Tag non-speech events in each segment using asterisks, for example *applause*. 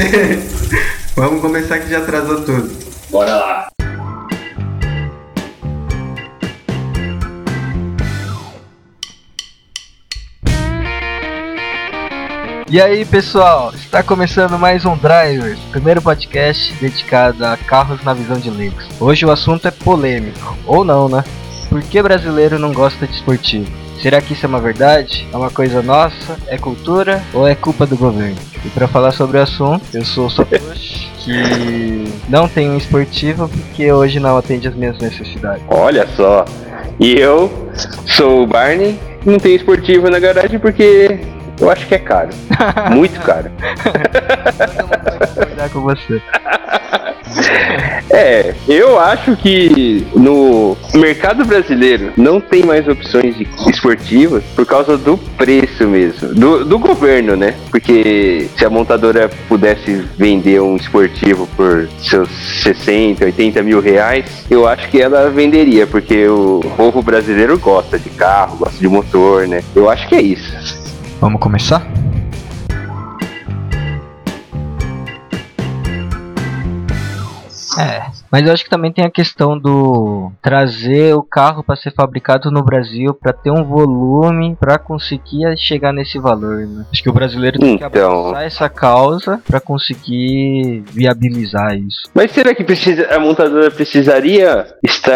*laughs* Vamos começar que já atrasou tudo. Bora lá. E aí, pessoal, está começando mais um Drivers, primeiro podcast dedicado a carros na visão de leigos. Hoje o assunto é polêmico, ou não, né? Por que brasileiro não gosta de esportivo? Será que isso é uma verdade? É uma coisa nossa? É cultura? Ou é culpa do governo? E para falar sobre o assunto, eu sou o Satoshi, que não tem um esportivo porque hoje não atende as minhas necessidades. Olha só. E eu sou o Barney, não tenho esportivo na garagem porque eu acho que é caro. *laughs* Muito caro. Todo mundo vai concordar com você. *laughs* *laughs* É, eu acho que no mercado brasileiro não tem mais opções esportivas por causa do preço mesmo, do, do governo, né? Porque se a montadora pudesse vender um esportivo por seus 60, 80 mil reais, eu acho que ela venderia, porque o povo brasileiro gosta de carro, gosta de motor, né? Eu acho que é isso. Vamos começar? É, mas eu acho que também tem a questão do trazer o carro para ser fabricado no Brasil para ter um volume para conseguir chegar nesse valor, né? Acho que o brasileiro tem que Então. abraçar essa causa para conseguir viabilizar isso. Mas será que precisa, a montadora precisaria estar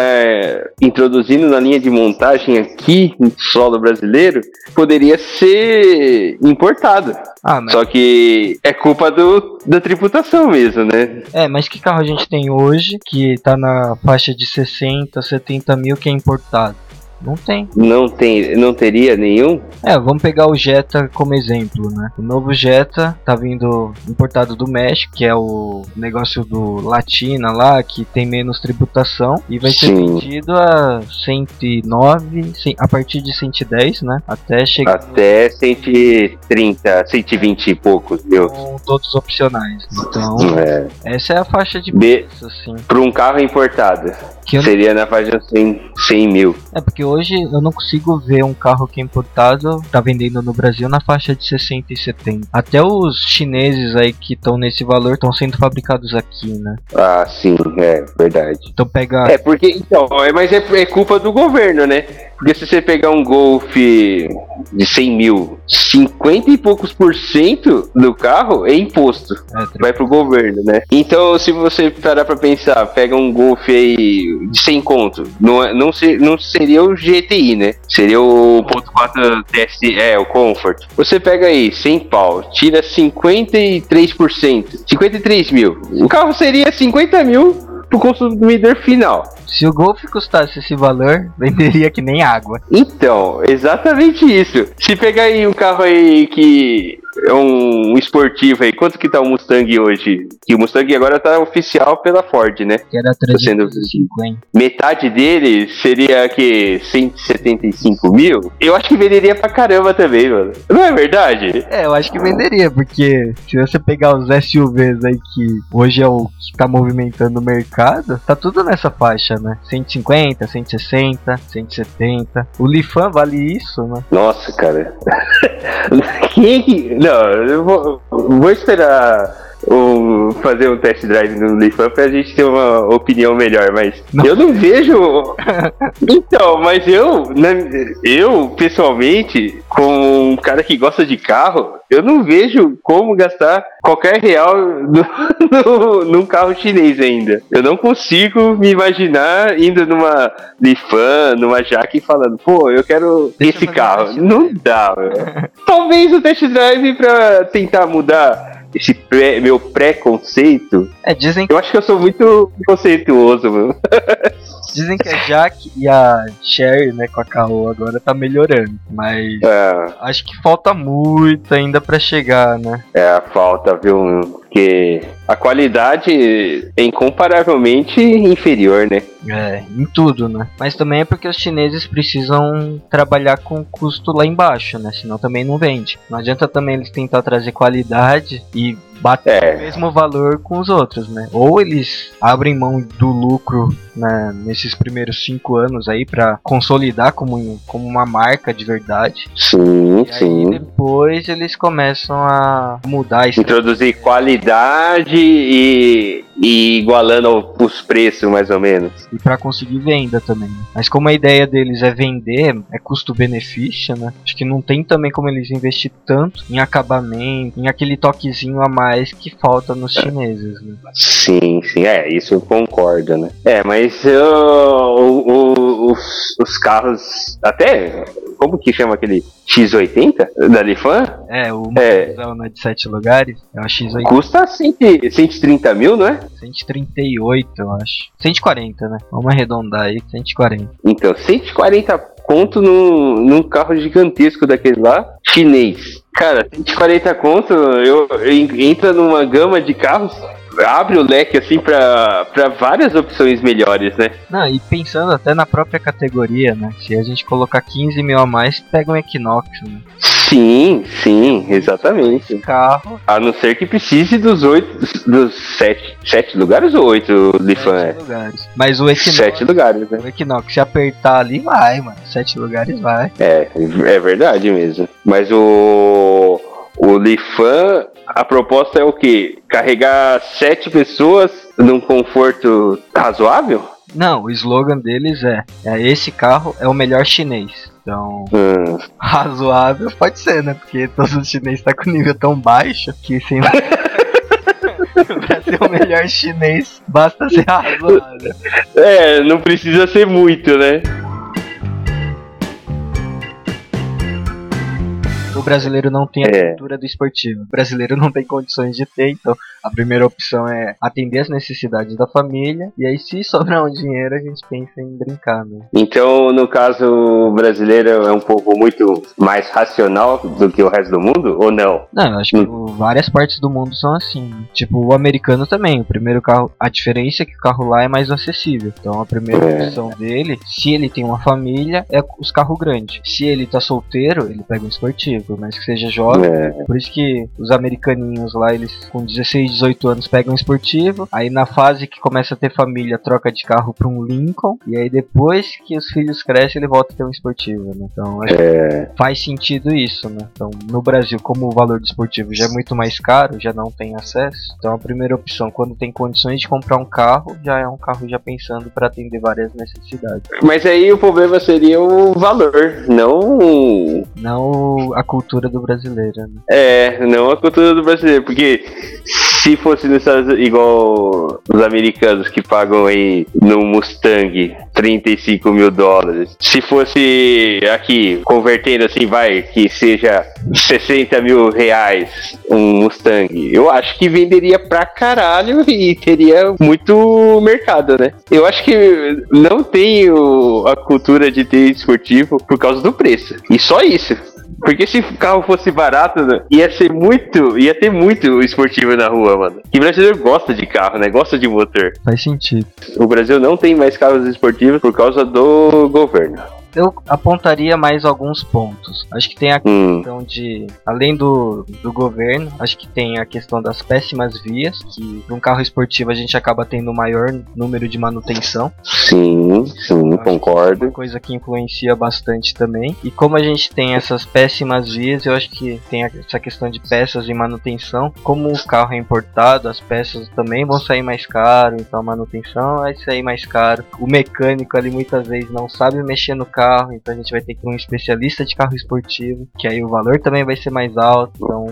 introduzindo na linha de montagem aqui no solo brasileiro? Poderia ser importado. Ah, mas Só que é culpa do, da tributação mesmo, né? é, mas que carro a gente tem hoje que tá na faixa de 60, 70 mil que é importado? Não tem. Não, tem, não teria nenhum? É, vamos pegar o Jetta como exemplo, né? O novo Jetta tá vindo importado do México, que é o negócio do Latina lá, que tem menos tributação, e vai ser Sim. vendido a 109, cem- a partir de 110, né? Até chegar Até 130, 120 e poucos mil. com todos opcionais. Então, É. essa é a faixa de preço, assim. Para um carro importado, Que eu não- seria na faixa de 100, 100 mil. É porque hoje eu não consigo ver um carro que é importado, tá vendendo no Brasil na faixa de 60 e 70. Até os chineses aí que estão nesse valor estão sendo fabricados aqui, né? Ah, sim, é verdade. Então pega. É, porque, então, é, mas é, é culpa do governo, né? Porque se você pegar um Golf de 100 mil, 50 e poucos por cento do carro é imposto. É, Vai pro governo, né? Então, se você parar pra pensar, pega um Golf aí de 100 conto, não, é- não, se- não seria o GTI, né? Seria o 1.4 TSI, é, o Comfort. Você pega aí 100 pau, tira 53%, 53 mil. O carro seria 50 mil pro consumidor final. Se o Golf custasse esse valor, *laughs* venderia que nem água. Então, exatamente isso. Se pegar aí um carro aí que é um esportivo aí, quanto que tá o Mustang hoje? Que o Mustang agora tá oficial pela Ford, né? Que era sendo- 350. Metade dele seria que 175 mil? Eu acho que venderia pra caramba também, mano. Não é verdade? É, eu acho que venderia, porque se você pegar os SUVs aí que hoje é o que tá movimentando o mercado, tá tudo nessa faixa, né? 150, 160, 170. O Lifan vale isso, né? Nossa, cara. *laughs* Quem é que. Não, eu vou, vou esperar um, fazer um test drive no Lifan pra gente ter uma opinião melhor, mas Não. eu não vejo. *laughs* então, mas eu, né, eu, pessoalmente, como um cara que gosta de carro, eu não vejo como gastar qualquer real no, *laughs* no- num carro chinês ainda. Eu não consigo me imaginar indo numa Lifan, numa Jaque falando, pô, eu quero Deixa eu esse um carro. Não dá. Talvez o test drive pra tentar mudar esse pré- meu preconceito. É, dizem, Eu acho que eu sou muito conceituoso, mano. *laughs* dizem que a Jack e a Sherry, né, com a Caoa agora tá melhorando, mas É, acho que falta muito ainda pra chegar, né? é falta, viu? Porque a qualidade é incomparavelmente inferior, né? É, em tudo, né? Mas também é porque os chineses precisam trabalhar com custo lá embaixo, né? Senão também não vende. Não adianta também eles tentar trazer qualidade e bater É. o mesmo valor com os outros, né? Ou eles abrem mão do lucro né, nesses primeiros cinco anos aí pra consolidar como, como uma marca de verdade. Sim, E aí sim. depois eles começam a mudar isso. Introduzir qualidade e, e igualando os preços, mais ou menos. E pra conseguir venda também. né? Mas como a ideia deles é vender, é custo-benefício, né? Acho que não tem também como eles investir tanto em acabamento, em aquele toquezinho a mais que falta nos chineses, né? Sim, sim, é, isso eu concordo, né? É, mas uh, o- o- os, os carros, até, como que chama aquele X80 da Lifan? É, o É. né, de 7 lugares é o X8 Custa 100, 130 mil, não é? 138, eu acho. 140, né? Vamos arredondar aí, 140. Então, 140 conto num, num carro gigantesco daquele lá, chinês. Cara, 140 conto, eu, eu entra numa gama de carros, abre o leque assim pra, pra várias opções melhores, né? Não, e pensando até na própria categoria, né? Se a gente colocar 15 mil a mais, pega um Equinox, né? Sim, sim, exatamente. Carro, A não ser que precise dos oito, dos sete, sete lugares ou oito Lifan? sete É? lugares. Mas o Equinox, Sete lugares, né? o Equinox, se apertar ali, vai, mano. Sete lugares vai. É, é verdade mesmo. Mas o, o Lifan, a proposta é o quê? Carregar sete pessoas num conforto razoável? Não, o slogan deles é, é esse carro é o melhor chinês. Então, Hum, *laughs* razoável pode ser, né? Porque todos os chineses estão com nível tão baixo que sem *laughs* pra ser o melhor chinês basta ser razoável. é, não precisa ser muito, né? Brasileiro não tem a É. cultura do esportivo. O brasileiro não tem condições de ter, então a primeira opção é atender as necessidades da família. E aí, se sobrar um dinheiro, a gente pensa em brincar, né? Então, no caso, o brasileiro é um povo muito mais racional do que o resto do mundo, ou não? Não, eu acho que o- várias partes do mundo são assim. Tipo, o americano também. O primeiro carro, a diferença é que o carro lá é mais acessível. Então, a primeira É. opção dele, se ele tem uma família, é os carros grandes. Se ele tá solteiro, ele pega um esportivo, mas que seja jovem. É, Por isso que os americaninhos lá, eles com 16, 18 anos pegam um esportivo. Aí na fase que começa a ter família, troca de carro pra um Lincoln. E aí depois que os filhos crescem, ele volta a ter um esportivo, né? Então acho é, que faz sentido isso, né? Então no Brasil, como o valor do esportivo já é muito mais caro, já não tem acesso. Então a primeira opção, quando tem condições de comprar um carro, já é um carro já pensando para atender várias necessidades. Mas aí o problema seria o valor, não Não a cultura do brasileiro, né? É, não a cultura do brasileiro, porque se fosse nos Estados Unidos, igual os americanos que pagam aí no Mustang 35 mil dólares, se fosse aqui, convertendo assim, vai, que seja 60 mil reais um Mustang, eu acho que venderia pra caralho e teria muito mercado, né? Eu acho que não tem o- a cultura de ter esportivo por causa do preço, e só isso. Porque se o carro fosse barato, né, ia ser muito. ia ter muito esportivo na rua, mano. E brasileiro gosta de carro, né? Gosta de motor. Faz sentido. O Brasil não tem mais carros esportivos por causa do governo. Eu apontaria mais alguns pontos. Acho que tem a Hum, questão de, além do, do governo, acho que tem a questão das péssimas vias, que num carro esportivo a gente acaba tendo maior número de manutenção. sim, sim, Uma concordo. coisa que influencia bastante também. E como a gente tem essas péssimas vias, eu acho que tem essa questão de peças e manutenção. Como o carro é importado, as peças também vão sair mais caro, então a manutenção vai sair mais caro. O mecânico ali muitas vezes não sabe mexer no carro, então a gente vai ter que ir um especialista de carro esportivo, que aí o valor também vai ser mais alto. Então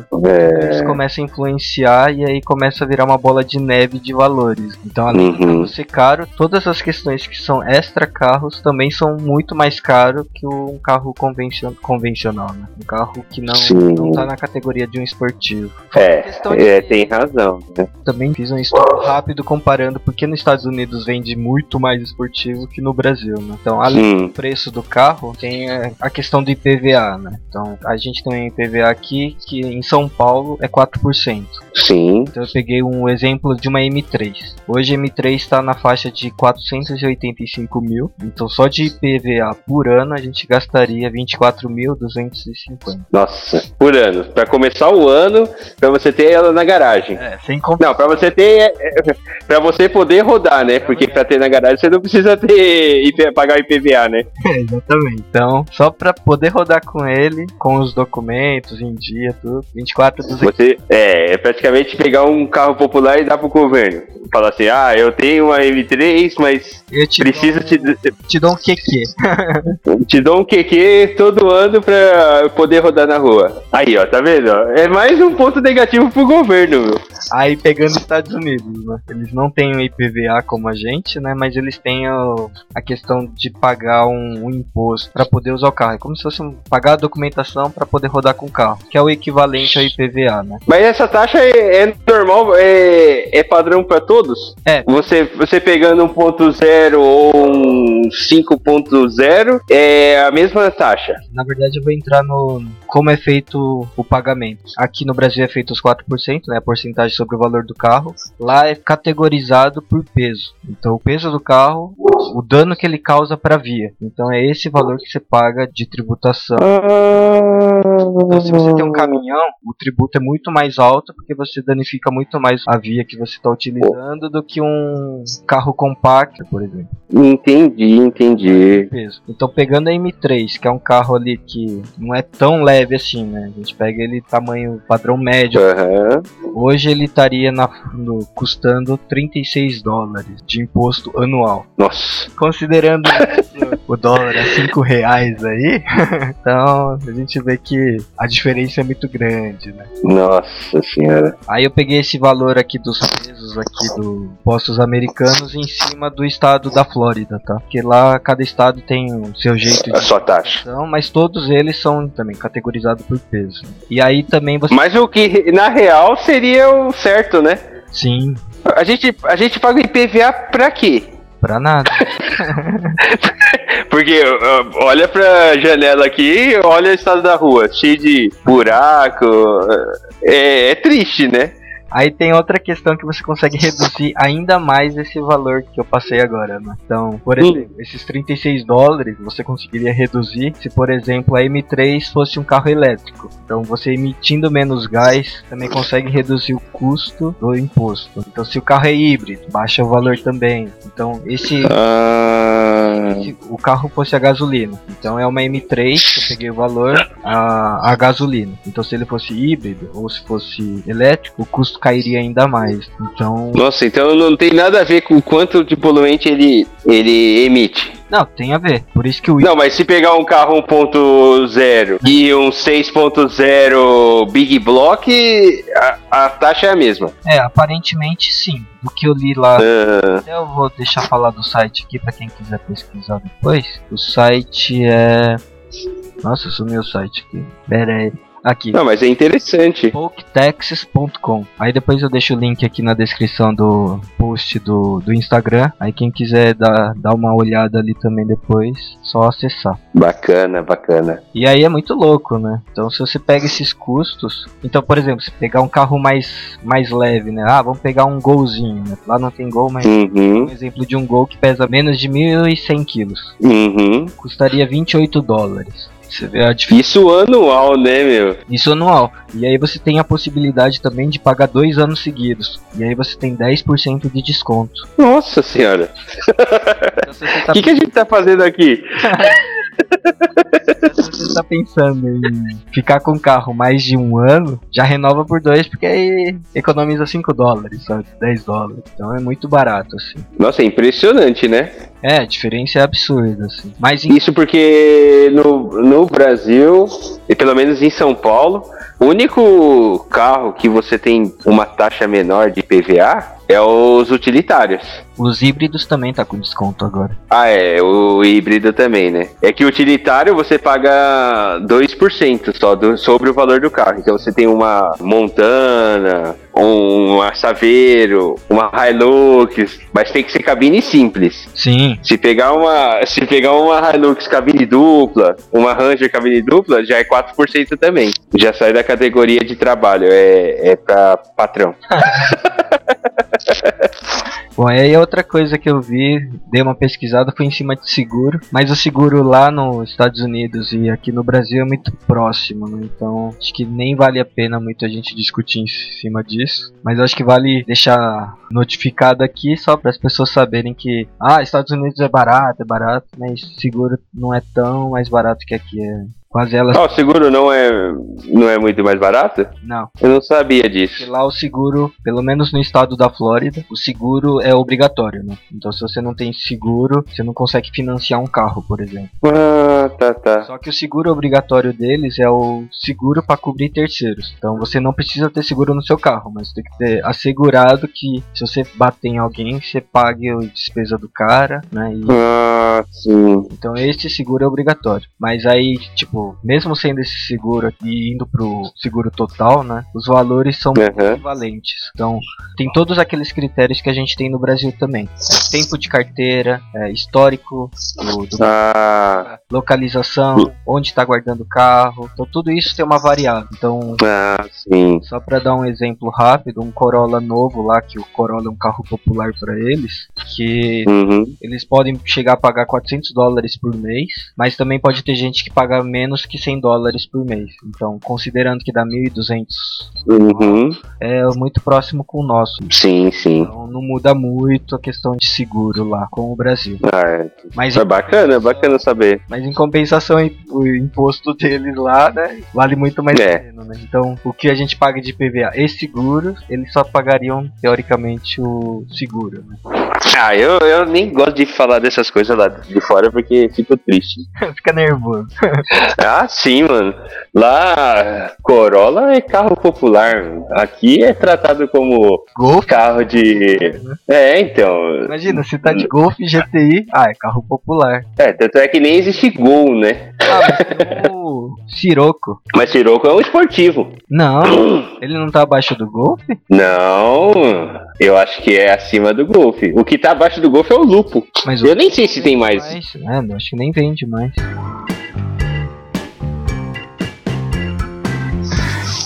isso É, começa a influenciar e aí começa a virar uma bola de neve de valores. Então, além Uhum. carro ser caro, todas as questões que são extra carros também são muito mais caros que um carro convencio- convencional, né? Um carro que não, Sim. não tá na categoria de um esportivo. é, de- é, tem razão. Né? Também fiz um estudo rápido comparando porque nos Estados Unidos vende muito mais esportivo que no Brasil, né? Então, além Hum, do preço do do carro, tem é, a questão do IPVA, né? Então, a gente tem um IPVA aqui que em São Paulo é 4%. Sim. Então, eu peguei um exemplo de uma M3. Hoje a M3 está na faixa de 485 mil. Então, só de IPVA por ano a gente gastaria 24.250. Nossa, por ano. Pra começar o ano, pra você ter ela na garagem. É, sem contar. Não, pra você ter. é, é, Pra você poder rodar, né? Porque pra ter na garagem você não precisa ter pagar o IPVA, né? *laughs* Exatamente. Então, só pra poder rodar com ele, com os documentos em dia, tudo, 24.250. Você é, é praticamente pegar um carro popular e dar pro governo. Falar assim, ah, eu tenho uma M3, mas Eu te preciso dou, te, te dou um QQ. *laughs* te dou um QQ todo ano pra poder rodar na rua. Aí, ó, tá vendo? É mais um ponto negativo pro governo, meu. Aí pegando os Estados Unidos, né? Eles não têm o IPVA como a gente, né? Mas eles têm o- a questão de pagar um, um imposto para poder usar o carro. É como se fosse um- pagar a documentação para poder rodar com o carro, que é o equivalente ao IPVA, né? Mas essa taxa é, é normal, é, é padrão pra todos? É. Você, você pegando 1.0 ou um 5.0, é a mesma taxa. Na verdade, eu vou entrar no como é feito o pagamento. Aqui no Brasil é feito os 4%, né? A porcentagem sobre o valor do carro. Lá é categorizado por peso. Então, o peso do carro, o dano que ele causa para a via. Então, é esse valor que você paga de tributação. Então, se você tem um caminhão, o tributo é muito mais alto porque você danifica muito mais a via que você está utilizando do que um carro compacto, por exemplo. Entendi, entendi. Então, pegando a M3, que é um carro ali que não é tão leve assim, né? A gente pega ele tamanho padrão médio. Aham. Hoje ele estaria na, no- custando 36 dólares de imposto anual. Nossa. Considerando *laughs* o dólar a 5 reais aí, *laughs* então a gente vê que a diferença é muito grande, né? Nossa senhora. Aí eu peguei esse valor aqui dos pesos aqui do postos americanos em cima do estado da Flórida, tá? Porque lá cada estado tem o seu jeito A de sua taxa. taxação, mas todos eles são também categorizados por peso. E aí também você Mas o que na real seria o certo, né? sim, A gente, a gente paga IPVA pra quê? pra nada. *laughs* Porque ó, olha pra janela aqui, olha o estado da rua, cheio de buraco. É, é triste, né? Aí tem outra questão que você consegue reduzir ainda mais esse valor que eu passei agora, né? Então, por exemplo, esses 36 dólares você conseguiria reduzir se, por exemplo, a M3 fosse um carro elétrico. Então, você emitindo menos gás também consegue reduzir o custo do imposto. Então, se o carro é híbrido, baixa o valor também. Então, esse Ah, se o carro fosse a gasolina. Então é uma M3 que eu peguei o valor a, a gasolina. Então se ele fosse híbrido ou se fosse elétrico, o custo cairia ainda mais. Então, nossa, então não tem nada a ver com o quanto de poluente ele, ele emite. não, tem a ver. Por isso que o Não, mas se pegar um carro 1.0 e um 6.0 Big Block, a, a taxa é a mesma. é, aparentemente sim. Do que eu li lá, até eu vou deixar falar do site aqui para quem quiser pesquisar depois. O site é Nossa, sumiu o site aqui. Pera aí. Aqui. não, mas é interessante. Polktexas.com. Aí depois eu deixo o link aqui na descrição do post do, do Instagram. Aí quem quiser dar, dar uma olhada ali também depois, só acessar. Bacana, bacana. E aí é muito louco, né? Então se você pega esses custos. Então, por exemplo, se pegar um carro mais, mais leve, né? Ah, vamos pegar um golzinho, né? Lá não tem gol, mas Uhum, um exemplo de um gol que pesa menos de 1.100 quilos. uhum. Custaria 28 dólares. Diferença. Isso anual, né, meu? Isso anual. E aí você tem a possibilidade também de pagar dois anos seguidos. E aí você tem 10% de desconto. Nossa senhora. Então, se você tá, O *laughs* que, que a gente tá fazendo aqui? *laughs* se você tá pensando em ficar com o carro mais de um ano, já renova por dois, porque aí economiza 5 dólares, sabe? 10 dólares. Então é muito barato, assim. Nossa, é impressionante, né? É, a diferença é absurda, assim. Mas em- Isso porque no, no Brasil, e pelo menos em São Paulo, o único carro que você tem uma taxa menor de PVA é os utilitários. Os híbridos também tá com desconto agora. Ah, é, o híbrido também, né? É que o utilitário você paga 2% só do, sobre o valor do carro. Então você tem uma Montana, um Saveiro, uma Hilux, mas tem que ser cabine simples. Sim. Se pegar uma, se pegar uma Hilux cabine dupla, uma Ranger cabine dupla, já é 4% também. Já sai da categoria de trabalho, é, é pra patrão. *laughs* Bom, aí outra coisa que eu vi, dei uma pesquisada, foi em cima de seguro. Mas o seguro lá nos Estados Unidos e aqui no Brasil é muito próximo, né? Então acho que nem vale a pena muito a gente discutir em cima disso. Mas acho que vale deixar notificado aqui só para as pessoas saberem que, ah, Estados Unidos é barato, é barato, mas seguro não é tão mais barato que aqui é. Quase elas. Ah, o seguro não é, não é muito mais barato? Não. Eu não sabia Porque disso. lá o seguro, pelo menos no estado da Flórida, o seguro é obrigatório, né? Então se você não tem seguro, você não consegue financiar um carro, por exemplo. Ah, tá, tá. Só que o seguro obrigatório deles é o seguro para cobrir terceiros. Então você não precisa ter seguro no seu carro, mas tem que ter assegurado que se você bater em alguém, você pague a despesa do cara, né? E Ah, sim. então esse seguro é obrigatório. Mas aí, tipo, mesmo sendo esse seguro aqui e indo pro seguro total, né? Os valores são Aham. equivalentes. Então, tem todos aqueles critérios que a gente tem no Brasil também. É tempo de carteira, é histórico do, do- Ah, localização, onde está guardando o carro. Então, tudo isso tem uma variável. Então, ah, só para dar um exemplo rápido, um Corolla novo lá, que o Corolla é um carro popular para eles, que Uhum. eles podem chegar a pagar 400 dólares por mês, mas também pode ter gente que paga menos que 100 dólares por mês. Então, considerando que dá 1.200, Uhum. é muito próximo com o nosso. Sim, sim. Então, não muda muito a questão de seguro lá com o Brasil. Ah, é. Mas, é bacana, é bacana saber. mas em compensação, o imposto deles lá, né, vale muito mais É. né? Então, o que a gente paga de PVA e seguros, eles só pagariam, teoricamente, o seguro, né? *laughs* Ah, eu, eu nem gosto de falar dessas coisas lá de fora porque fico triste. *laughs* Fica nervoso. *laughs* Ah, sim, mano. Lá, Corolla é carro popular. Aqui é tratado como Golf, carro de. É, então. imagina, se tá de Golf GTI, ah, é carro popular. É, tanto é que nem existe Gol, né? Ah, mas o Sirocco. Mas Sirocco é um esportivo. Não, *clears throat* ele não tá abaixo do Golf? Não, eu acho que é acima do Golf. O que tá abaixo do Golf é o Lupo. Mas o Eu nem sei se tem mais. Não, acho que nem vende mais.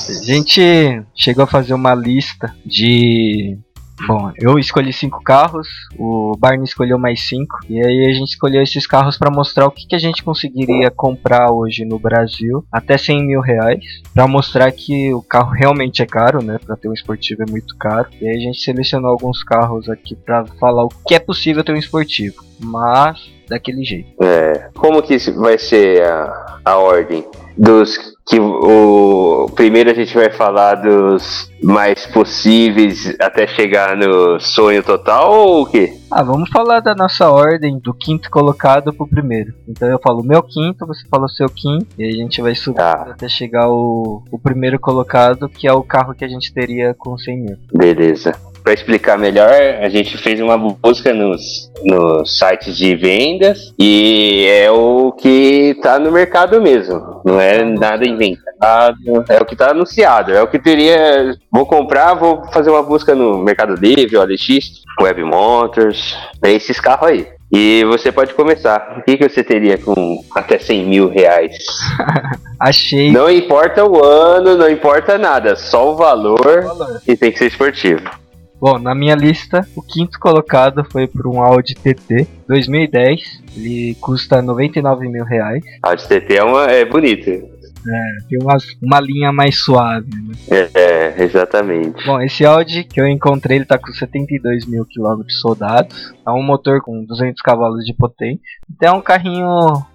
A gente chegou a fazer uma lista de. Bom, eu escolhi cinco carros, o Barney escolheu mais cinco, e aí a gente escolheu esses carros para mostrar o que, que a gente conseguiria comprar hoje no Brasil, até 100 mil reais, para mostrar que o carro realmente é caro, né? Para ter um esportivo é muito caro. E aí a gente selecionou alguns carros aqui para falar o que é possível ter um esportivo, mas daquele jeito. É, como que vai ser a, a ordem? Dos que o primeiro a gente vai falar dos mais possíveis até chegar no sonho total ou o quê? Ah, vamos falar da nossa ordem do quinto colocado pro primeiro. Então eu falo o meu quinto, você fala o seu quinto, e a gente vai subir Tá. até chegar o, o primeiro colocado, que é o carro que a gente teria com 100 mil. Beleza. Para explicar melhor, a gente fez uma busca nos, nos sites de vendas e é o que tá no mercado mesmo. Não é nada inventado, é o que tá anunciado. É o que teria. Vou comprar, vou fazer uma busca no Mercado Livre, OLX, Web Motors, é esses carros aí. E você pode começar. O que, que você teria com até 100 mil reais? *laughs* Achei Não importa o ano, não importa nada, só o valor valor. e tem que ser esportivo. Bom, na minha lista, o quinto colocado foi por um Audi TT 2010. Ele custa 99 mil reais. A de TT é, uma, é bonito. Tem umas, uma linha mais suave. né? É, é, exatamente. Bom, esse Audi que eu encontrei, ele tá com 72 mil quilômetros soldados. É um motor com 200 cavalos de potência. Então é um carrinho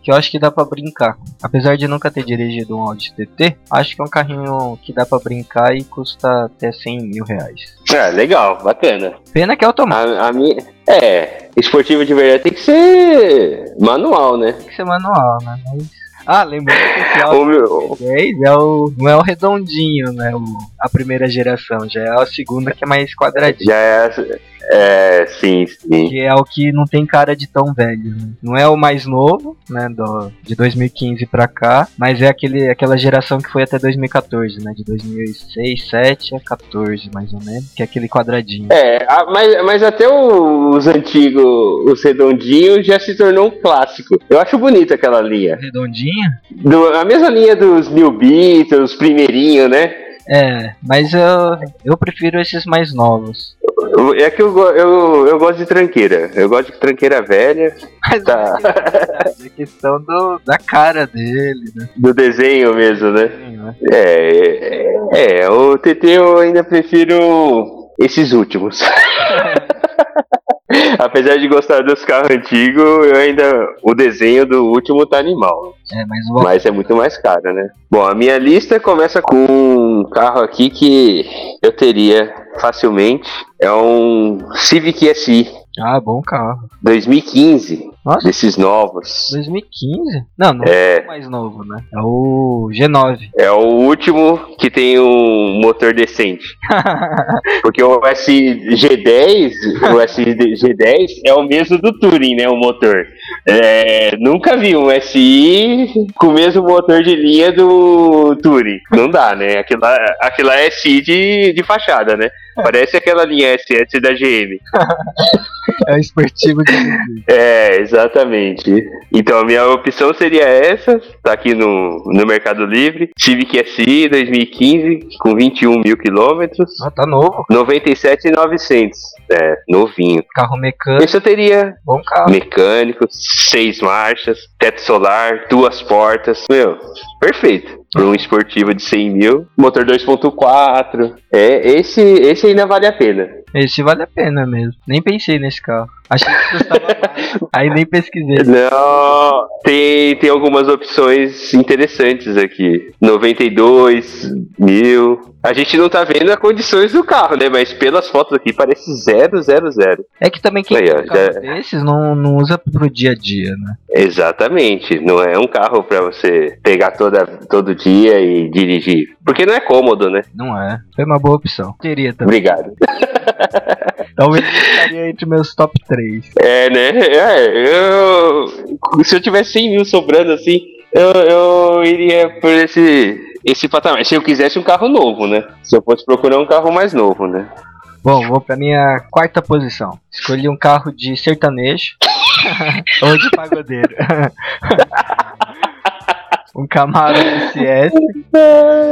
que eu acho que dá pra brincar. Apesar de nunca ter dirigido um Audi TT, acho que é um carrinho que dá pra brincar e custa até 100 mil reais. É, legal, bacana. Pena que é automático, A, a minha. É, esportivo de verdade tem que ser manual, né? tem que ser manual, né? Mas Ah, lembrando que esse *laughs* O Audi meu, 10 é o, não é o redondinho, né? O, a primeira geração, já é a segunda que é mais quadradinha. já é. É, sim, sim. Que é o que não tem cara de tão velho. Né? Não é o mais novo, né? Do, de 2015 pra cá, mas é aquele, aquela geração que foi até 2014, né? De 2006, 2007 a 14, mais ou menos. Que é aquele quadradinho. É, a- mas, mas até os antigos, os redondinhos, já se tornou um clássico. Eu acho bonita aquela linha. Redondinho? Do- a mesma linha dos New Beatles, primeirinho, né? É, mas eu, eu prefiro esses mais novos. É que eu, eu, eu gosto de tranqueira. Eu gosto de tranqueira velha, Mas Tá. é é questão do, da cara dele, né? do desenho mesmo, né? Né? É, é, é, o TT eu ainda prefiro esses últimos. *laughs* *laughs* Apesar de gostar dos carros antigos, eu ainda. O desenho do último tá animal. É, mas o Mas é muito mais caro, né? Bom, a minha lista começa com um carro aqui que eu teria facilmente. É um Civic SI Ah, bom carro. 2015, Nossa, desses novos. 2015? Não, não É. é o mais novo, né? É o G9. *laughs* É o último que tem um motor decente. *laughs* Porque o SG10, o SG10 é o mesmo do Touring, né? O motor. É, nunca vi um SI com o mesmo motor de linha do Touring. Não dá, né? Aquilo lá, aquilo lá é SI de, de fachada, né? Parece aquela linha SS da GM. *laughs* É esportivo de É, exatamente. Então a minha opção seria essa, tá aqui no, no Mercado Livre. Civic SI 2015, com 21 mil quilômetros. Ah, tá novo. 97,900. É, novinho. Carro mecânico, Esse eu teria bom carro. mecânico, seis marchas, teto solar, duas portas. Meu, perfeito. Para um esportivo de 100 mil, motor 2.4. É, esse, esse ainda vale a pena. Esse vale a pena mesmo. Nem pensei nesse carro. Achei que custava mais. *laughs* Aí nem pesquisei. Não, tem, tem algumas opções interessantes aqui. 92 mil. A gente não tá vendo as condições do carro, né? Mas pelas fotos aqui parece 000. É que também quem Aí, tem ó, um carro já- desses não, não usa pro dia a dia, né? Exatamente. Não é um carro pra você pegar toda, todo dia e dirigir. Porque não é cômodo, né? Não é. Foi uma boa opção. Teria também. Obrigado. *laughs* Talvez estaria entre meus top 3. É, né? É, eu. Se eu tivesse 100 mil sobrando assim, eu, eu iria por esse, esse patamar. Se eu quisesse um carro novo, né? Se eu fosse procurar um carro mais novo, né? Bom, vou pra minha quarta posição. Escolhi um carro de sertanejo *laughs* ou de pagodeiro. *laughs* um Camaro SS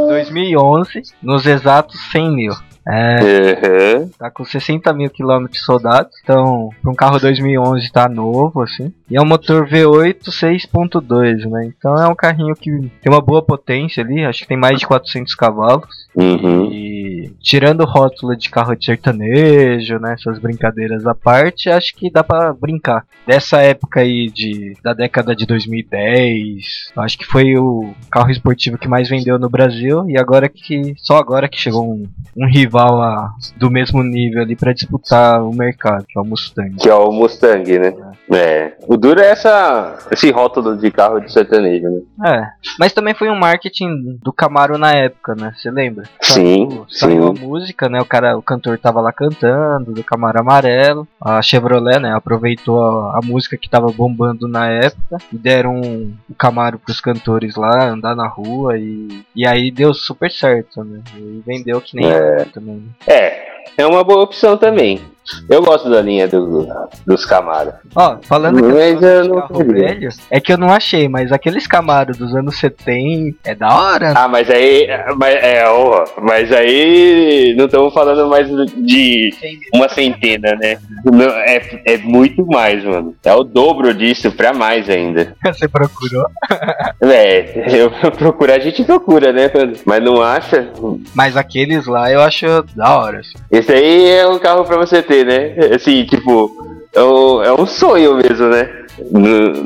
2011 nos exatos 100 mil. É, Uhum. tá com 60 mil quilômetros soldados. Então, pra um carro 2011 tá novo, assim. E é um motor V8 6.2, né? Então é um carrinho que tem uma boa potência ali. Acho que tem mais de 400 cavalos. Uhum. E tirando o rótulo de carro de sertanejo, né, essas brincadeiras à parte, acho que dá pra brincar. Dessa época aí de da década de 2010, acho que foi o carro esportivo que mais vendeu no Brasil e agora que só agora que chegou um, um rival a- do mesmo nível ali pra disputar o mercado, que é o Mustang. Que é o Mustang, né? É. O duro é essa, esse rótulo de carro de sertanejo, né? É, mas também foi um marketing do Camaro na época, né? Você lembra? Sim, Saiu sim. A música, né? O cara, o cantor tava lá cantando, do Camaro Amarelo. A Chevrolet, né? Aproveitou a, a música que tava bombando na época e deram o Camaro pros cantores lá andar na rua e, e aí deu super certo, né? E vendeu que nem É. também. né? É, é uma boa opção também. Eu gosto da linha do- dos Camaro. Ó, falando que Mas eu não carro velho, é que eu não achei, mas aqueles Camaro dos anos 70 é da hora. Ah, mas aí. Mas, é, ó, mas aí não estamos falando mais de uma centena, né? Não, é, é muito mais, mano. É o dobro disso pra mais ainda. *laughs* Você procurou. *laughs* É, eu procurar, a gente procura, né? Mas não acha? Mas aqueles lá eu acho da hora. assim. Esse aí é um carro pra você ter, né? Assim, tipo, é um, é um sonho mesmo, né?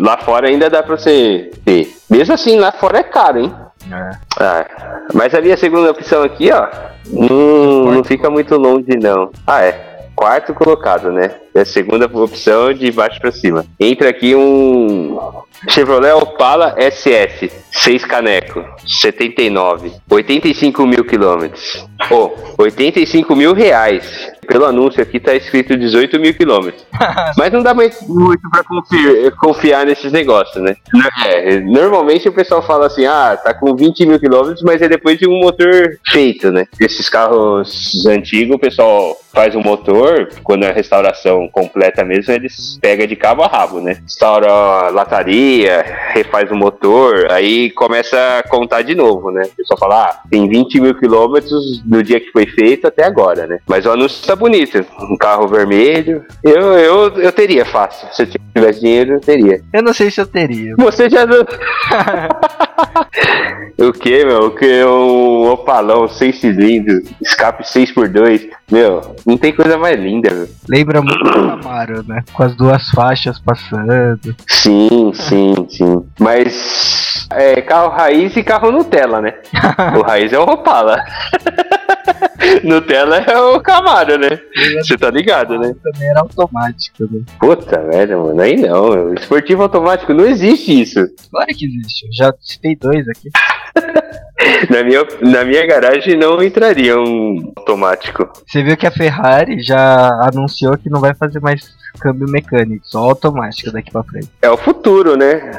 Lá fora ainda dá pra você ter. Mesmo assim, lá fora é caro, hein? É. Ah, mas a minha segunda opção aqui, ó, não, não fica muito longe, não. Ah, é. quarto colocado, né? É a segunda opção de baixo para cima. Entra aqui um Chevrolet Opala SS, 6 caneco, 79, 85 mil quilômetros. Oh, 85 mil reais. Pelo anúncio aqui tá escrito 18 mil quilômetros. *laughs* Mas não dá mais muito pra confiar, confiar nesses negócios, né? É, normalmente o pessoal fala assim, ah, tá com 20 mil quilômetros, mas é depois de um motor feito, né? Esses carros antigos, o pessoal faz um motor, quando é restauração completa mesmo, eles pegam de cabo a rabo, né? Restaura a lataria, refaz o motor, aí começa a contar de novo, né? O pessoal fala, ah, tem 20 mil quilômetros do dia que foi feito até agora, né? Mas o anúncio tá bonito. Um carro vermelho. Eu, eu, eu teria fácil. Se eu tivesse dinheiro, eu teria. Eu não sei se eu teria. Você já. *laughs* o que, meu? O que? Um opalão 6 cilindros, escape 6x2. Meu, não tem coisa mais linda, meu. Lembra muito do Camaro, né? Com as duas faixas passando. Sim, sim, sim. Mas é carro raiz e carro Nutella, né? *laughs* o raiz é o Opala. *laughs* Nutella é o Camaro, né? Você tá ligado, né? Também era automático, né? Puta velho, mano. Aí não. Esportivo automático não existe isso. Claro que existe. Eu já citei dois aqui. *laughs* na, minha, na minha garagem não entraria um automático. Você viu que a Ferrari já anunciou que não vai fazer mais câmbio mecânico, só automático daqui pra frente. É o futuro, né?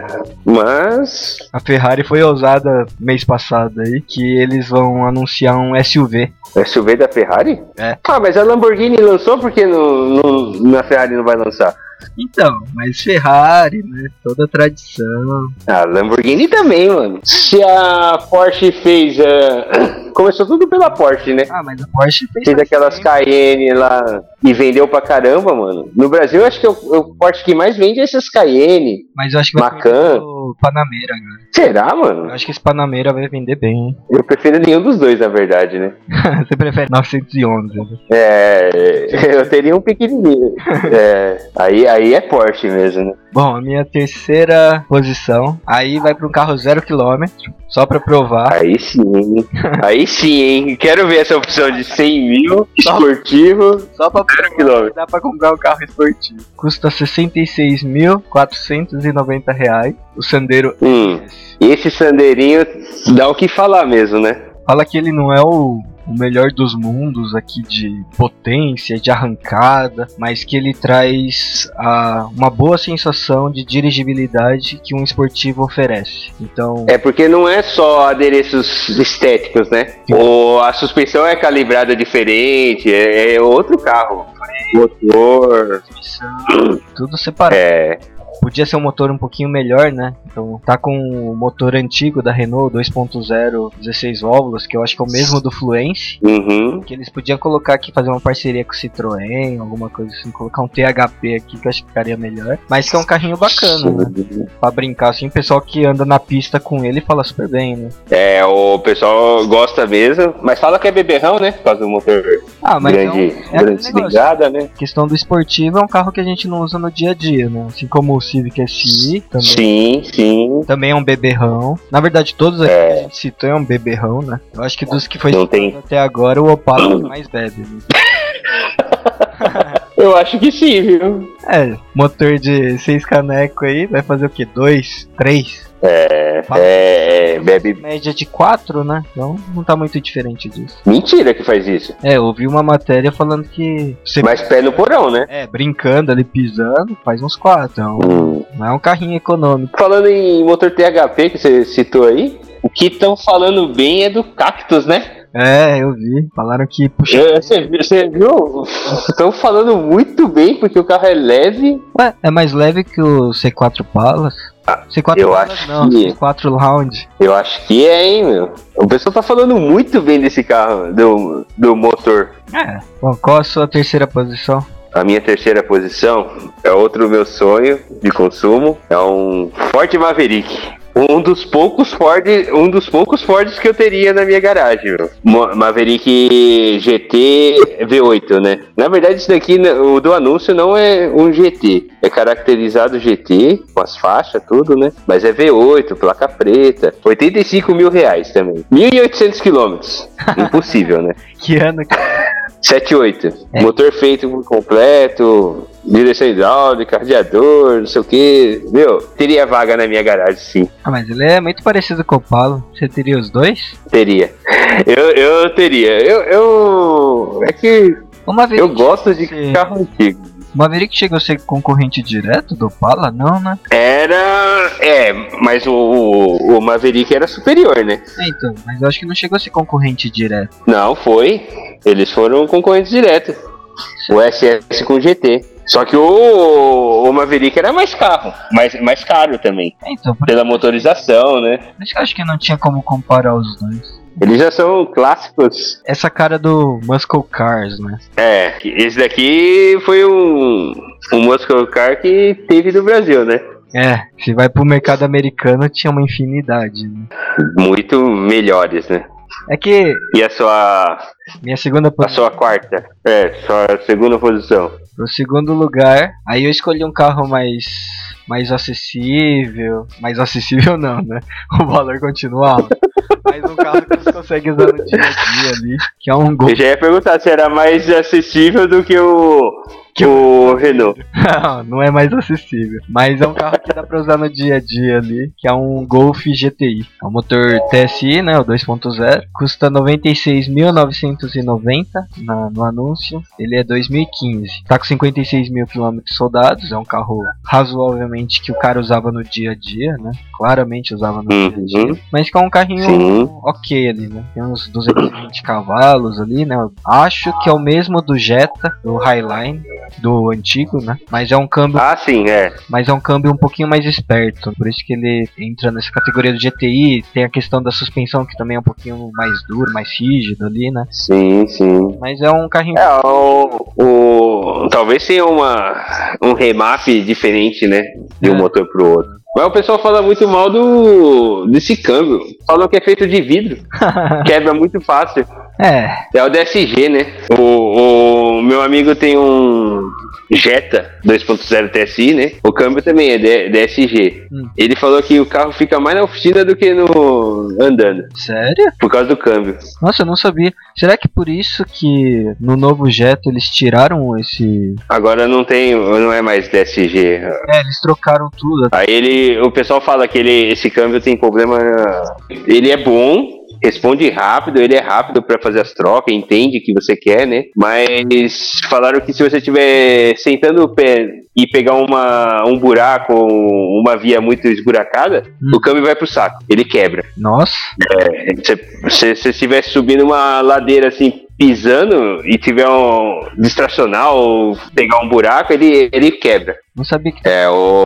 Mas. A Ferrari foi ousada mês passado aí que eles vão anunciar um SUV. SUV da Ferrari? É. Ah, mas a Lamborghini lançou, por que no, no, na Ferrari não vai lançar? Então, mas Ferrari, né? Toda tradição. A Lamborghini também, mano. Se a Porsche fez. Uh... *clears throat* Começou tudo pela Porsche, né? Ah, mas a Porsche fez. Fez aquelas Cayenne lá e vendeu pra caramba, mano. No Brasil, acho que o, o Porsche que mais vende é essas Cayenne. Mas eu acho que Macan. O Panamera, né? Será, mano? Eu acho que esse Panamera vai vender bem, hein? Eu prefiro nenhum dos dois, na verdade, né? *laughs* Você prefere 911, né? É, eu teria um pequenininho. *laughs* é, aí, aí é Porsche mesmo, né? Bom, a minha terceira posição, aí vai para um carro zero quilômetro, só para provar. Aí sim, aí sim, hein? Quero ver essa opção de 100 mil, esportivo, Só pra zero provar quilômetro. dá pra comprar um carro esportivo. Custa 66.490 reais. O Sandero Hum, e esse Sandeirinho dá o que falar mesmo, né? fala que ele não é o, o melhor dos mundos aqui de potência, de arrancada, mas que ele traz a, uma boa sensação de dirigibilidade que um esportivo oferece. Então, É porque não é só adereços estéticos, né? O, a suspensão é calibrada diferente, é, é outro carro. Motor, tudo separado. é. Podia ser um motor um pouquinho melhor, né? Então tá com o motor antigo da Renault 2.0 16 válvulas, que eu acho que é o mesmo do Fluence. Uhum. Que eles podiam colocar aqui, fazer uma parceria com o Citroën, alguma coisa assim, colocar um THP aqui que eu acho que ficaria melhor. Mas que é um carrinho bacana, né? Pra brincar assim, o pessoal que anda na pista com ele fala super bem, né? É, o pessoal gosta mesmo, mas fala que é beberrão, né? Por causa do motor Ah, mas é, um, grande, é aquele grande negócio. cilindrada, né? A questão do esportivo é um carro que a gente não usa no dia a dia, né? Assim como o Civic SI também. Sim, sim. Também é um beberrão. Na verdade, todos aqui É. que a gente citou é um beberrão, né? Eu acho que dos que foi tem. até agora, o Opala é o que mais bebe. Né? *laughs* Eu acho que sim, viu? É, motor de 6 caneco aí, vai fazer o quê? 2? 3? É, é, é, bebe. Média de 4, né? Então não tá muito diferente disso. Mentira que faz isso. É, eu ouvi uma matéria falando que você Mas pé no porão, né? é, brincando ali, pisando, faz uns 4. Então, Hum. não é um carrinho econômico. Falando em motor THP que você citou aí, o que estão falando bem é do Cactus, né? É, eu vi. Falaram que puxa. É, Você viu? Você viu? *laughs* Estão falando muito bem porque o carro é leve. Ué, é mais leve que o C4 Palas? C4 Ah, eu acho não, que- C4 Lounge. Eu acho que é, hein, meu? O pessoal tá falando muito bem desse carro, do, do motor. É. Bom, qual a sua terceira posição? A minha terceira posição é outro meu sonho de consumo, é um Ford Maverick. Um dos poucos Ford, um dos poucos Fords que eu teria na minha garagem, meu. Maverick GT V8, né? Na verdade, isso daqui, né, o do anúncio não é um GT. É caracterizado GT, com as faixas, tudo, né? Mas é V8, placa preta. 85 mil reais também. 1.800 quilômetros. *laughs* Impossível, né? Que ano que 78. É. Motor feito completo, direção hidráulica, radiador, não sei o que. Meu, teria vaga na minha garagem, sim. Ah, mas ele é muito parecido com o Palo. Você teria os dois? Teria. Eu, eu teria. Eu, eu. É que. Uma vez eu gosto de carro antigo. O Maverick chegou a ser concorrente direto do Pala? Não, né? Era. É, mas o, o, o Maverick era superior, né? É, então, mas eu acho que não chegou a ser concorrente direto. Não, foi. Eles foram concorrentes direto. O SS com GT. Só que o, o Maverick era mais carro, mais, mais caro também. É, então, pela motorização, né? Acho que acho que não tinha como comparar os dois. Eles já são clássicos. Essa cara do Muscle Cars, né? É, esse daqui foi um, um Muscle Car que teve no Brasil, né? É, se vai pro mercado americano tinha uma infinidade. Né? Muito melhores, né? É que. E a sua. Minha segunda posição. A sua quarta. É, sua segunda posição. No segundo lugar, aí eu escolhi um carro mais mais acessível. Mais acessível não, né? *laughs* O valor continua alto. Mas um carro que você consegue usar no dia a dia ali, que é um Gol. Eu já ia perguntar se era mais acessível do que o que o Renault. Não, não é mais acessível. Mas é um carro que dá pra usar no dia a dia ali, que é um Golf GTI. É um motor TSI, né, o 2.0. Custa 96.990 no anúncio. Ele é 2015. Tá com 56 mil quilômetros soldados. É um carro razoavelmente que o cara usava no dia a dia, né? Claramente usava no uhum. dia a dia. Mas que é um carrinho Sim. ok ali, né? Tem uns 220 cavalos ali, né? Acho que é o mesmo do Jetta, do Highline do antigo, né? Mas é um câmbio. Ah, sim, é. Mas é um câmbio um pouquinho mais esperto. Por isso que ele entra nessa categoria do GTI. Tem a questão da suspensão, que também é um pouquinho mais duro, mais rígido ali, né? Sim, sim. Mas é um carrinho. É, o. o talvez tenha uma, um remap diferente, né? De um é. motor pro outro. Mas o pessoal fala muito mal do desse câmbio. Falam que é feito de vidro. *laughs* Quebra muito fácil. É. É o DSG, né? O, o meu amigo tem um Jetta 2.0 TSI, né? O câmbio também é DSG. Hum. Ele falou que o carro fica mais na oficina do que no andando. Sério? Por causa do câmbio. Nossa, eu não sabia. Será que por isso que no novo Jetta eles tiraram esse. Agora não tem, não é mais DSG. É, eles trocaram tudo. Aí ele, o pessoal fala que ele, esse câmbio tem problema. Ele é bom, responde rápido, ele é rápido para fazer as trocas, entende o que você quer, né? Mas falaram que se você estiver sentando o pé e pegar uma, um buraco, uma via muito esburacada, hum. o câmbio vai pro saco, ele quebra. Nossa. É, se você estivesse subindo uma ladeira assim, pisando e tiver um distracional pegar um buraco, ele, ele quebra. Não sabia que. É, o.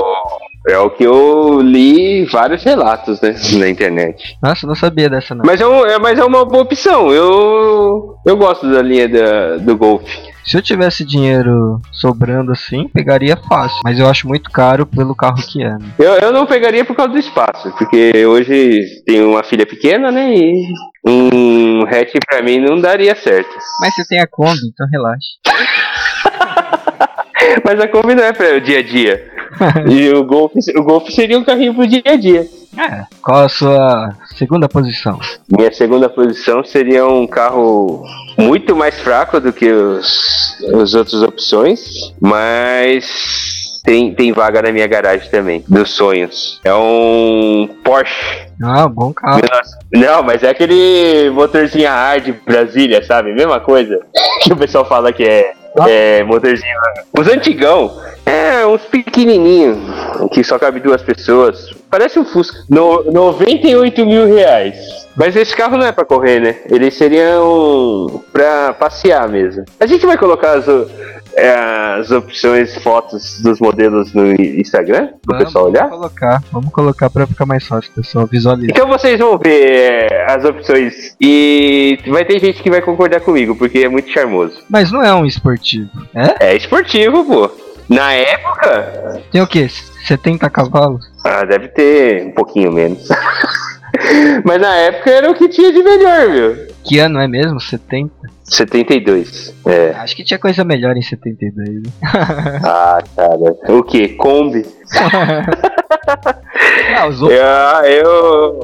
É o que eu li vários relatos, né, na internet. Nossa, não sabia dessa não. Mas é, um, é, mas é uma boa opção. Eu, eu gosto da linha da, do Golf. Se eu tivesse dinheiro sobrando assim, pegaria fácil. Mas eu acho muito caro pelo carro que é. Né? Eu, eu não pegaria por causa do espaço. Porque hoje tenho uma filha pequena, né? E um hatch pra mim não daria certo. Mas você tem a Kombi, então relaxa. *laughs* Mas a Kombi não é para o dia a dia. *laughs* e o Golf, o Golf seria um carrinho pro dia a dia. É. Qual a sua segunda posição? Minha segunda posição seria um carro muito mais fraco do que os, as outras opções, mas tem, tem vaga na minha garagem também, dos sonhos. É um Porsche. Ah, bom carro. Não, mas é aquele motorzinho hard Brasília, sabe? Mesma coisa *laughs* que o pessoal fala que é é, motorzinho. Os antigão. É, uns pequenininhos, que só cabe duas pessoas. Parece um Fusca. No, 98 mil reais. Mas esse carro não é pra correr, né? Eles seriam pra passear mesmo. A gente vai colocar as, as opções, fotos dos modelos no Instagram? Pro vamos, pessoal olhar? Vamos colocar, vamos colocar pra ficar mais fácil, pessoal visualizar. Então vocês vão ver é, as opções e vai ter gente que vai concordar comigo, porque é muito charmoso. Mas não é um esportivo, é? É esportivo, pô. Na época. Tem o quê? 70 cavalos? Ah, deve ter um pouquinho menos. *laughs* Mas na época era o que tinha de melhor, viu? Que ano é mesmo? 70? 72. É. Acho que tinha coisa melhor em 72. né? *laughs* Ah, cara. O que? Kombi? ah, os outros. Eu, eu...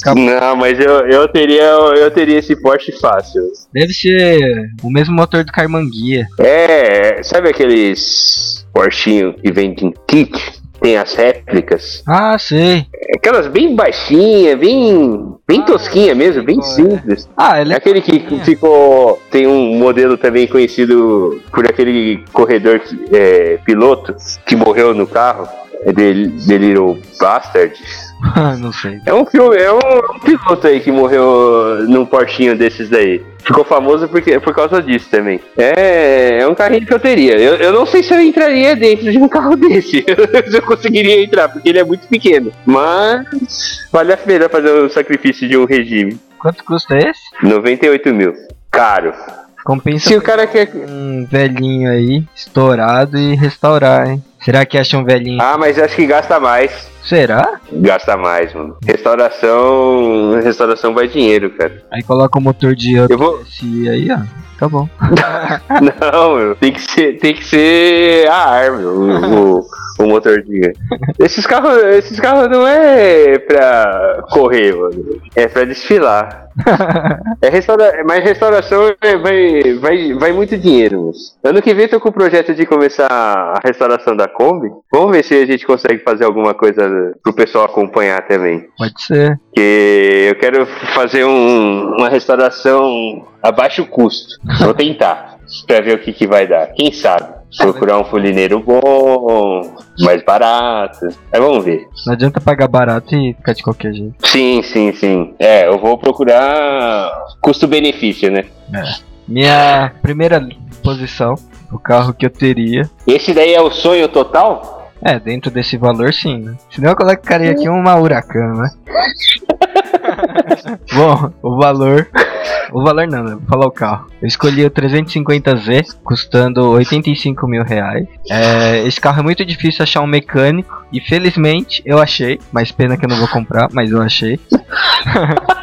Acabou. Não, mas eu, eu teria eu teria esse Porsche fácil. Deve ser o mesmo motor do Carmanguia. É, sabe aqueles Porschinho que vem em kit? Tem as réplicas. Ah, sei. Aquelas bem baixinhas, bem, bem Ah, tosquinha mesmo, bem é. simples. Ah, ele É aquele que ficou. Tem um modelo também conhecido por aquele corredor é, piloto que morreu no carro. É The Little Bastard. não sei. É um filme, é um, um piloto aí que morreu num portinho desses daí. Ficou famoso porque, por causa disso também. É, é um carrinho que eu teria. Eu, eu não sei se eu entraria dentro de um carro *laughs* desse. se eu conseguiria entrar, porque ele é muito pequeno. Mas vale a pena fazer o sacrifício de um regime. Quanto custa esse? 98 mil. Caro. Compensa Se o cara quer. um velhinho aí, estourado e restaurar, hein? Será que acha um velhinho? Ah, mas acho que gasta mais. Será? Gasta mais, mano. Restauração. Restauração vai dinheiro, cara. Aí coloca o motor de outro Eu vou. esse aí, ó. Tá bom. *laughs* Não, meu. Tem que ser, tem que ser a ar, meu, o, o, o motorzinho. Esses carros, esses carros não é pra correr, mano. É pra desfilar. *laughs* É restaura... Mas restauração é- vai, vai, vai muito dinheiro, moço. Ano que vem tô com o projeto de começar a restauração da Kombi. Vamos ver se a gente consegue fazer alguma coisa pro pessoal acompanhar também. Pode ser. Que eu quero fazer um- uma restauração a baixo custo. Vou tentar. *laughs* Pra ver o que, que vai dar. Quem sabe? Procurar um fulineiro bom, mais barato. Mas vamos ver. Não adianta pagar barato e ficar de qualquer jeito. Sim, sim, sim. É, eu vou procurar custo-benefício, né? Minha primeira posição, o carro que eu teria. Esse daí é o sonho total? É, dentro desse valor sim, né? Senão eu colocaria aqui uma Huracan, né? *laughs* Bom, o valor. O valor não, né? Vou falar o carro. Eu escolhi o 350Z, custando 85 mil reais. É, esse carro é muito difícil achar um mecânico. E felizmente eu achei. Mas pena que eu não vou comprar, mas eu achei. *laughs*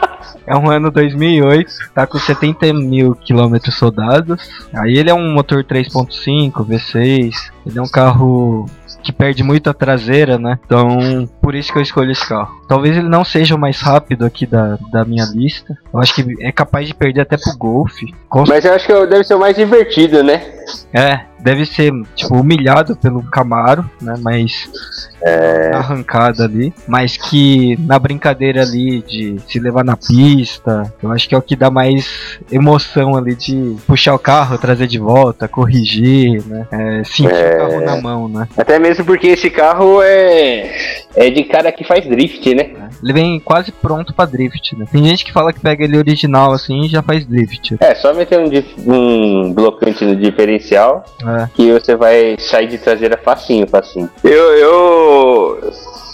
É um ano 2008, tá com 70 mil quilômetros rodados. Aí ele é um motor 3.5, V6. Ele é um carro que perde muito a traseira, né? Então, por isso que eu escolho esse carro. Talvez ele não seja o mais rápido aqui da, da minha lista. Eu acho que é capaz de perder até pro Golf. Com Mas eu acho que deve ser o mais divertido, né? é, deve ser, tipo, humilhado pelo Camaro, né? Mas na arrancada ali. Mas que na brincadeira ali de se levar na pista, eu acho que é o que dá mais emoção ali de puxar o carro, trazer de volta, corrigir, né? É, sentir É. o carro na mão, né? Até mesmo porque esse carro é. É de cara que faz drift, né? Ele vem quase pronto pra drift, né? Tem gente que fala que pega ele original assim e já faz drift. É, só meter um, um blocante no diferencial É. que você vai sair de traseira facinho, facinho. Eu, eu,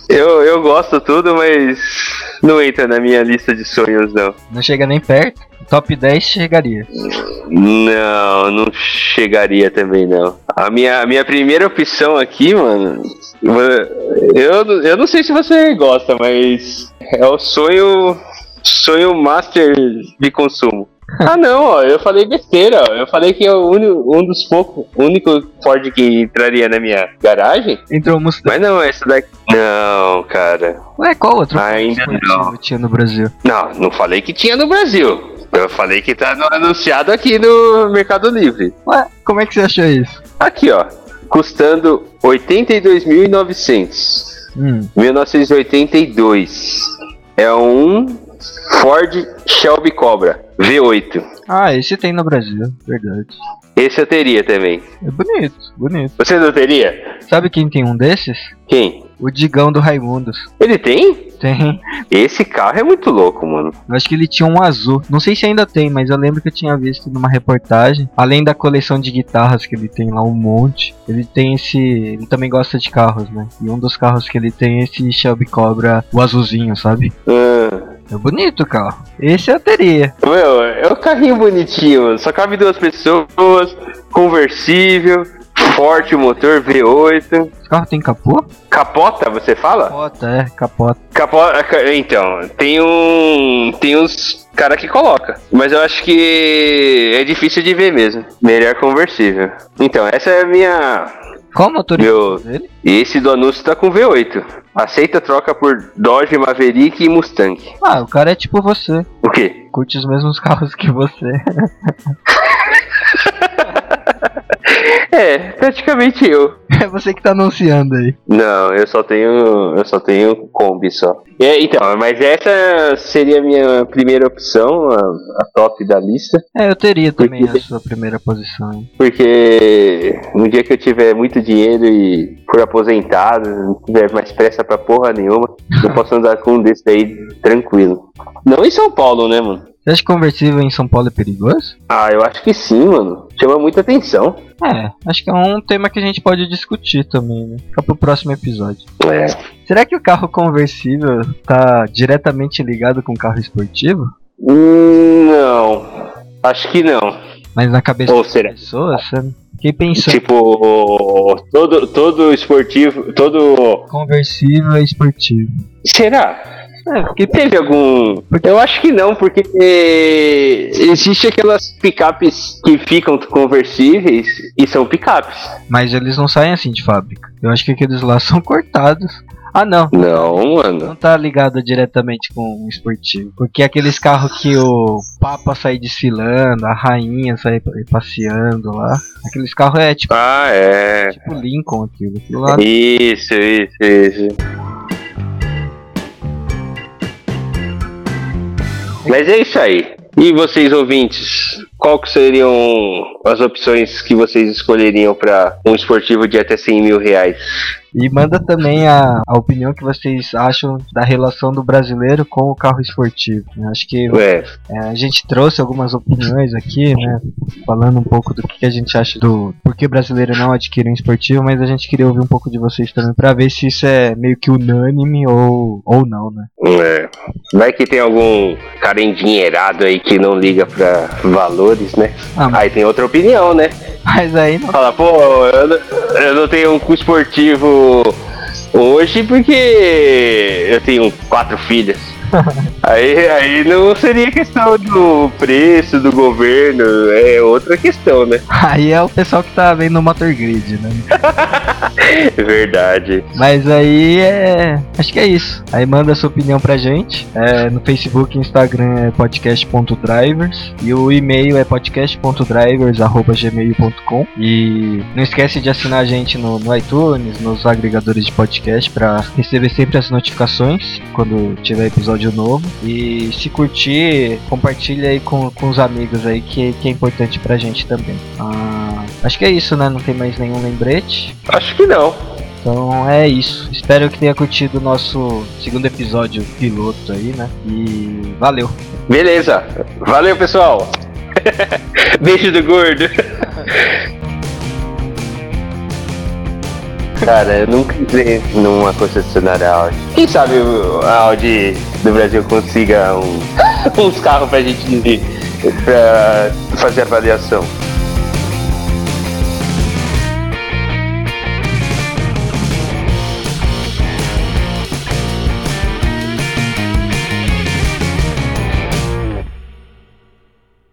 eu, eu gosto tudo, mas não entra na minha lista de sonhos, não. Não chega nem perto. Top 10 chegaria. Não, não chegaria também, não. A minha, a minha primeira opção aqui, mano, eu, eu não sei se você gosta, mas é o sonho, sonho master de consumo. *laughs* Ah não, ó, eu falei besteira, ó. Eu falei que é o uni- um dos poucos, único Ford que entraria na minha garagem. Entrou o Mustang. Mas não, esse daqui. Não, cara. Ué, qual outro Ainda não. tinha no Brasil? Não, não falei que tinha no Brasil. Eu falei que tá anunciado aqui no Mercado Livre. Ué, como é que você achou isso? Aqui, ó. Custando 82.900. Hum, 1982. É um Ford Shelby Cobra V8. Ah, esse tem no Brasil, verdade. Esse eu teria também. É bonito, bonito. Você não teria? Sabe quem tem um desses? Quem? O Digão do Raimundos. Ele tem? Tem. Esse carro é muito louco, mano. Eu acho que ele tinha um azul. Não sei se ainda tem, mas eu lembro que eu tinha visto numa reportagem. Além da coleção de guitarras que ele tem lá, um monte. Ele tem esse. Ele também gosta de carros, né? E um dos carros que ele tem é esse Shelby Cobra, o azulzinho, sabe? Ah, É bonito o carro. Esse eu teria. meu, é um carrinho bonitinho. Só cabe duas pessoas, conversível. forte o motor V8. Esse carro tem capô? Capota, você fala? Capota, é, capota. Capota, então, tem um. Tem uns cara que coloca. Mas eu acho que é difícil de ver mesmo. Melhor conversível. Então, essa é a minha. Qual motorista Meu, dele? esse do anúncio tá com V8. Aceita troca por Dodge Maverick e Mustang. Ah, o cara é tipo você. O quê? Curte os mesmos carros que você. *laughs* *laughs* É, praticamente eu. É você que tá anunciando aí. Não, eu só tenho. Eu só tenho Kombi só. É, então, mas essa seria a minha primeira opção, a, a top da lista. É, eu teria também Porque- a sua primeira posição. hein? Porque no dia que eu tiver muito dinheiro e for aposentado, não tiver mais pressa pra porra nenhuma, eu posso andar com um desse aí tranquilo. Não em São Paulo, né, mano? Você acha que conversível em São Paulo é perigoso? Ah, eu acho que sim, mano. Chama muita atenção. É, acho que é um tema que a gente pode discutir também, né? Fica pro próximo episódio. É. Será que o carro conversível tá diretamente ligado com o carro esportivo? Hum, não. Acho que não. Mas na cabeça Ou das será? pessoas, sabe? Fiquei pensando. Tipo, todo, todo esportivo, todo. Conversível é esportivo. Será? É, fiquei Teve algum. Eu acho que não, porque eh, existe aquelas picapes que ficam conversíveis e são picapes. Mas eles não saem assim de fábrica. Eu acho que aqueles lá *laughs* são cortados. Ah, não. Não, mano. Não tá ligado diretamente com o esportivo. Porque aqueles carros que o Papa sai desfilando, a rainha sai passeando lá. Aqueles carros é tipo, Ah, é. tipo Lincoln aquilo. Aquilo lá Isso, isso, isso. Mas é isso aí. E vocês ouvintes, qual que seriam as opções que vocês escolheriam para um esportivo de até 100 mil reais? E manda também a, a opinião que vocês acham da relação do brasileiro com o carro esportivo. né? Acho que É, é, a gente trouxe algumas opiniões aqui, né? Falando um pouco do que, a gente acha do por que o brasileiro não adquire um esportivo, mas a gente queria ouvir um pouco de vocês também pra ver se isso é meio que unânime ou, ou não, né? é. Vai que tem algum cara endinheirado aí que não liga pra valores, né? Ah, mas, Aí tem outra opinião, né? Mas aí não. Fala, pô, eu não, eu não tenho um cu esportivo hoje porque eu tenho quatro filhas. *laughs* Aí, aí não seria questão do preço do governo, é outra questão, né? Aí é o pessoal que tá vendo o Motor Grid, né? *laughs* *laughs* Verdade. Mas aí é. Acho que é isso. Aí manda sua opinião pra gente. É, no Facebook Instagram é podcast.drivers. E o e-mail é podcast.drivers.gmail.com. E não esquece de assinar a gente no, no iTunes, nos agregadores de podcast, pra receber sempre as notificações quando tiver episódio novo. E se curtir, compartilha aí com, com os amigos aí, que, que é importante pra gente também. Ah, acho que é isso, né? Não tem mais nenhum lembrete. Acho que não. Então é isso. Espero que tenha curtido o nosso segundo episódio piloto aí, né? E valeu. Beleza. Valeu, pessoal. *laughs* Beijo do gordo. *laughs* Cara, eu nunca entrei numa concessionária Audi. Quem sabe o- a Audi do Brasil consiga um- *laughs* uns carros pra gente pra fazer avaliação.